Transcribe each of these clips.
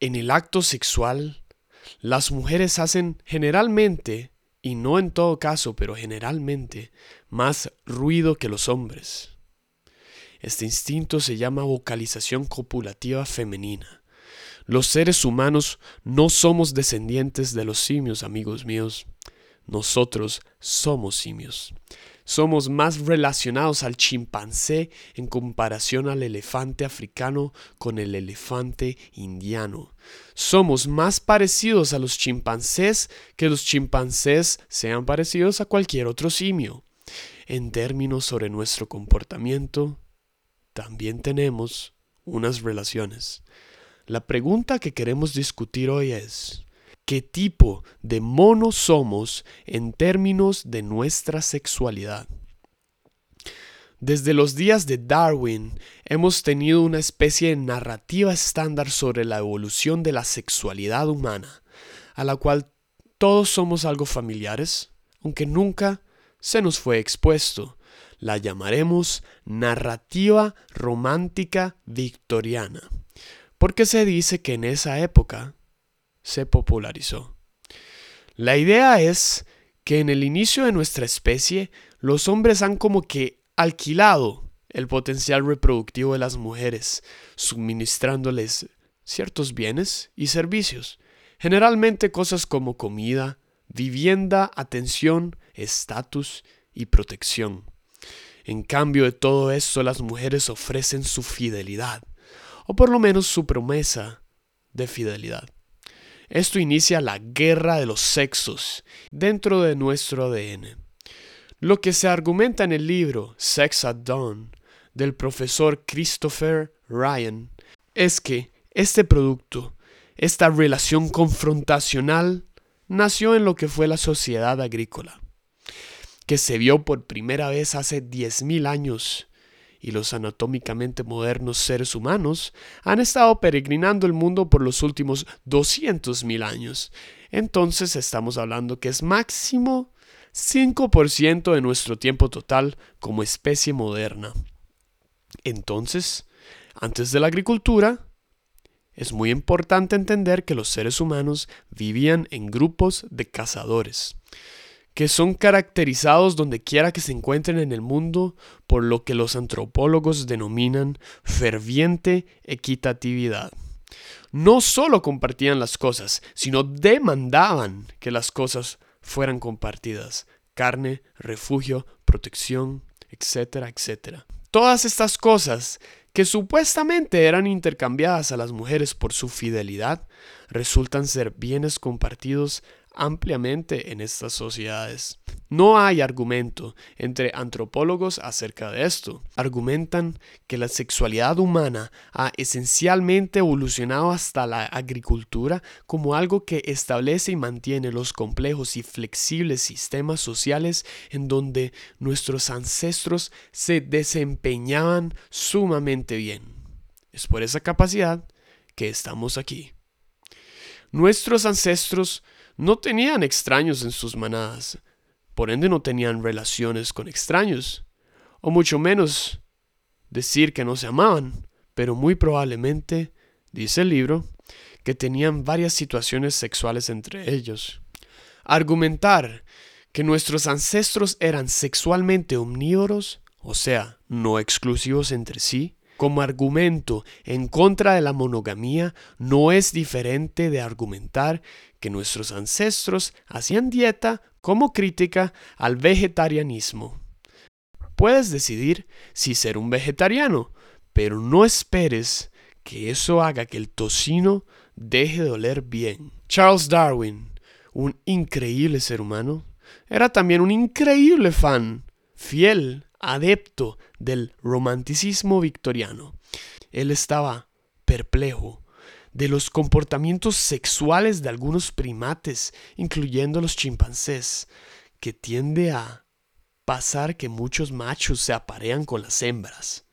En el acto sexual, las mujeres hacen generalmente, y no en todo caso, pero generalmente, más ruido que los hombres. Este instinto se llama vocalización copulativa femenina. Los seres humanos no somos descendientes de los simios, amigos míos. Nosotros somos simios. Somos más relacionados al chimpancé en comparación al elefante africano con el elefante indiano. Somos más parecidos a los chimpancés que los chimpancés sean parecidos a cualquier otro simio. En términos sobre nuestro comportamiento, también tenemos unas relaciones. La pregunta que queremos discutir hoy es, qué tipo de mono somos en términos de nuestra sexualidad. Desde los días de Darwin hemos tenido una especie de narrativa estándar sobre la evolución de la sexualidad humana, a la cual todos somos algo familiares, aunque nunca se nos fue expuesto. La llamaremos narrativa romántica victoriana, porque se dice que en esa época se popularizó. La idea es que en el inicio de nuestra especie los hombres han como que alquilado el potencial reproductivo de las mujeres, suministrándoles ciertos bienes y servicios, generalmente cosas como comida, vivienda, atención, estatus y protección. En cambio de todo esto, las mujeres ofrecen su fidelidad, o por lo menos su promesa de fidelidad. Esto inicia la guerra de los sexos dentro de nuestro ADN. Lo que se argumenta en el libro Sex at Dawn del profesor Christopher Ryan es que este producto, esta relación confrontacional, nació en lo que fue la sociedad agrícola, que se vio por primera vez hace 10.000 años y los anatómicamente modernos seres humanos han estado peregrinando el mundo por los últimos 200.000 años. Entonces estamos hablando que es máximo 5% de nuestro tiempo total como especie moderna. Entonces, antes de la agricultura, es muy importante entender que los seres humanos vivían en grupos de cazadores que son caracterizados donde quiera que se encuentren en el mundo por lo que los antropólogos denominan ferviente equitatividad. No solo compartían las cosas, sino demandaban que las cosas fueran compartidas. Carne, refugio, protección, etcétera, etcétera. Todas estas cosas que supuestamente eran intercambiadas a las mujeres por su fidelidad, resultan ser bienes compartidos ampliamente en estas sociedades. No hay argumento entre antropólogos acerca de esto. Argumentan que la sexualidad humana ha esencialmente evolucionado hasta la agricultura como algo que establece y mantiene los complejos y flexibles sistemas sociales en donde nuestros ancestros se desempeñaban sumamente bien. Es por esa capacidad que estamos aquí. Nuestros ancestros no tenían extraños en sus manadas, por ende no tenían relaciones con extraños, o mucho menos decir que no se amaban, pero muy probablemente, dice el libro, que tenían varias situaciones sexuales entre ellos. Argumentar que nuestros ancestros eran sexualmente omnívoros, o sea, no exclusivos entre sí, como argumento en contra de la monogamía no es diferente de argumentar que nuestros ancestros hacían dieta como crítica al vegetarianismo. Puedes decidir si ser un vegetariano, pero no esperes que eso haga que el tocino deje de oler bien. Charles Darwin, un increíble ser humano, era también un increíble fan, fiel adepto del romanticismo victoriano. Él estaba perplejo de los comportamientos sexuales de algunos primates, incluyendo los chimpancés, que tiende a pasar que muchos machos se aparean con las hembras.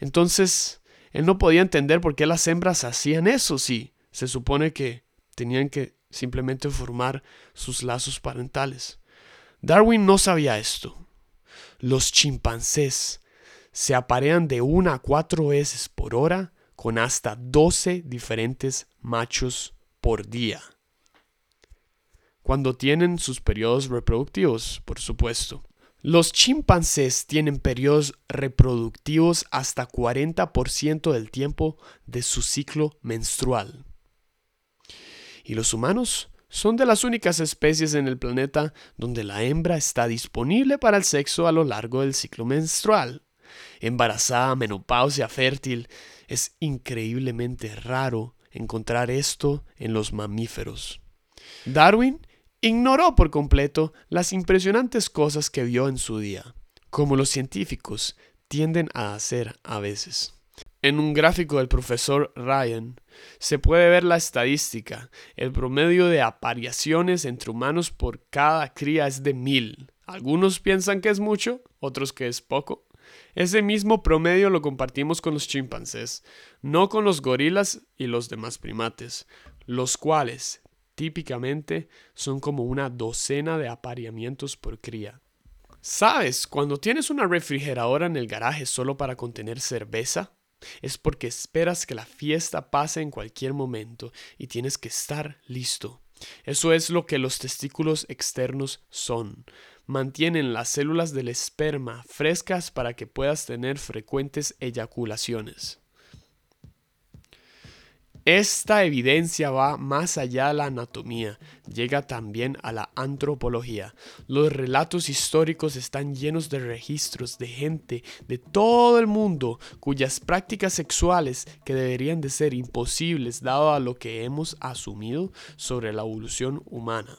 Entonces, él no podía entender por qué las hembras hacían eso si se supone que tenían que simplemente formar sus lazos parentales. Darwin no sabía esto. Los chimpancés se aparean de una a cuatro veces por hora con hasta 12 diferentes machos por día. Cuando tienen sus periodos reproductivos, por supuesto. Los chimpancés tienen periodos reproductivos hasta 40% del tiempo de su ciclo menstrual. Y los humanos son de las únicas especies en el planeta donde la hembra está disponible para el sexo a lo largo del ciclo menstrual. Embarazada, menopausia, fértil, es increíblemente raro encontrar esto en los mamíferos. Darwin ignoró por completo las impresionantes cosas que vio en su día, como los científicos tienden a hacer a veces. En un gráfico del profesor Ryan se puede ver la estadística. El promedio de apariaciones entre humanos por cada cría es de mil. Algunos piensan que es mucho, otros que es poco. Ese mismo promedio lo compartimos con los chimpancés, no con los gorilas y los demás primates, los cuales típicamente son como una docena de apareamientos por cría. ¿Sabes? Cuando tienes una refrigeradora en el garaje solo para contener cerveza, es porque esperas que la fiesta pase en cualquier momento y tienes que estar listo. Eso es lo que los testículos externos son. Mantienen las células del esperma frescas para que puedas tener frecuentes eyaculaciones. Esta evidencia va más allá de la anatomía, llega también a la antropología. Los relatos históricos están llenos de registros de gente de todo el mundo cuyas prácticas sexuales, que deberían de ser imposibles dado a lo que hemos asumido sobre la evolución humana.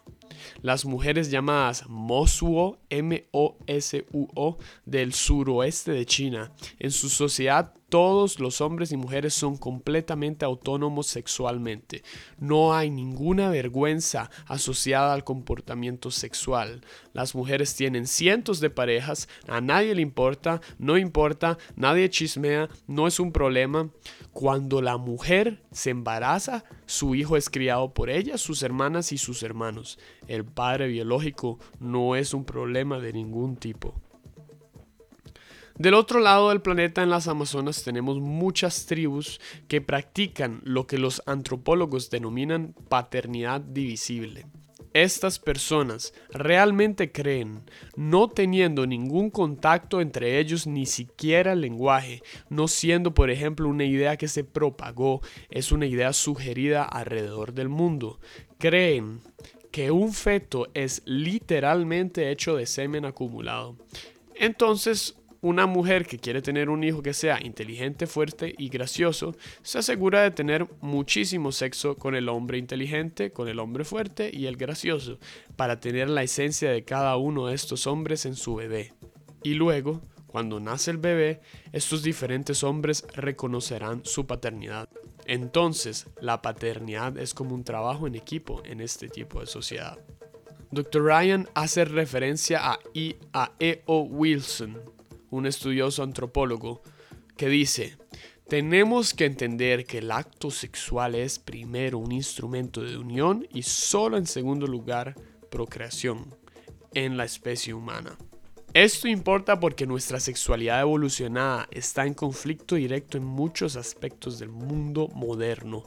Las mujeres llamadas Mosuo, M-O-S-U-O, del suroeste de China, en su sociedad todos los hombres y mujeres son completamente autónomos sexualmente. No hay ninguna vergüenza asociada al comportamiento sexual. Las mujeres tienen cientos de parejas, a nadie le importa, no importa, nadie chismea, no es un problema. Cuando la mujer se embaraza, su hijo es criado por ella, sus hermanas y sus hermanos. El padre biológico no es un problema de ningún tipo. Del otro lado del planeta, en las Amazonas, tenemos muchas tribus que practican lo que los antropólogos denominan paternidad divisible. Estas personas realmente creen, no teniendo ningún contacto entre ellos, ni siquiera el lenguaje, no siendo por ejemplo una idea que se propagó, es una idea sugerida alrededor del mundo. Creen que un feto es literalmente hecho de semen acumulado. Entonces, una mujer que quiere tener un hijo que sea inteligente, fuerte y gracioso, se asegura de tener muchísimo sexo con el hombre inteligente, con el hombre fuerte y el gracioso, para tener la esencia de cada uno de estos hombres en su bebé. Y luego, cuando nace el bebé, estos diferentes hombres reconocerán su paternidad. Entonces, la paternidad es como un trabajo en equipo en este tipo de sociedad. Dr. Ryan hace referencia a, E.O. Wilson, un estudioso antropólogo, que dice, tenemos que entender que el acto sexual es primero un instrumento de unión y solo en segundo lugar procreación en la especie humana. Esto importa porque nuestra sexualidad evolucionada está en conflicto directo en muchos aspectos del mundo moderno.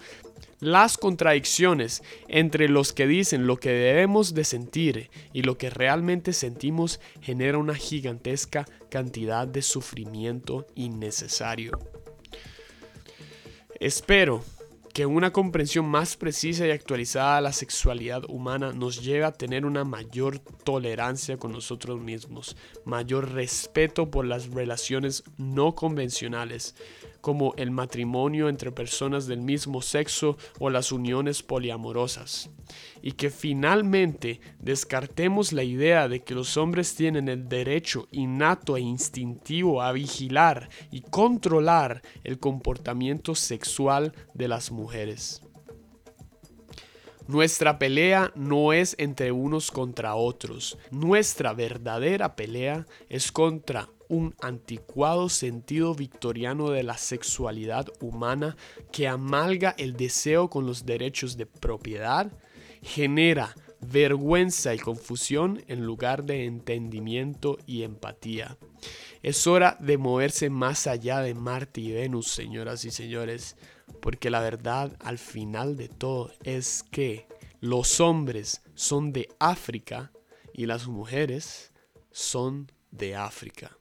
Las contradicciones entre los que dicen lo que debemos de sentir y lo que realmente sentimos genera una gigantesca cantidad de sufrimiento innecesario. Espero que una comprensión más precisa y actualizada de la sexualidad humana nos lleve a tener una mayor tolerancia con nosotros mismos, mayor respeto por las relaciones no convencionales, como el matrimonio entre personas del mismo sexo o las uniones poliamorosas, y que finalmente descartemos la idea de que los hombres tienen el derecho innato e instintivo a vigilar y controlar el comportamiento sexual de las mujeres. Nuestra pelea no es entre unos contra otros. Nuestra verdadera pelea es contra un anticuado sentido victoriano de la sexualidad humana que amalga el deseo con los derechos de propiedad, genera vergüenza y confusión en lugar de entendimiento y empatía. Es hora de moverse más allá de Marte y Venus, señoras y señores. Porque la verdad al final de todo es que los hombres son de África y las mujeres son de África.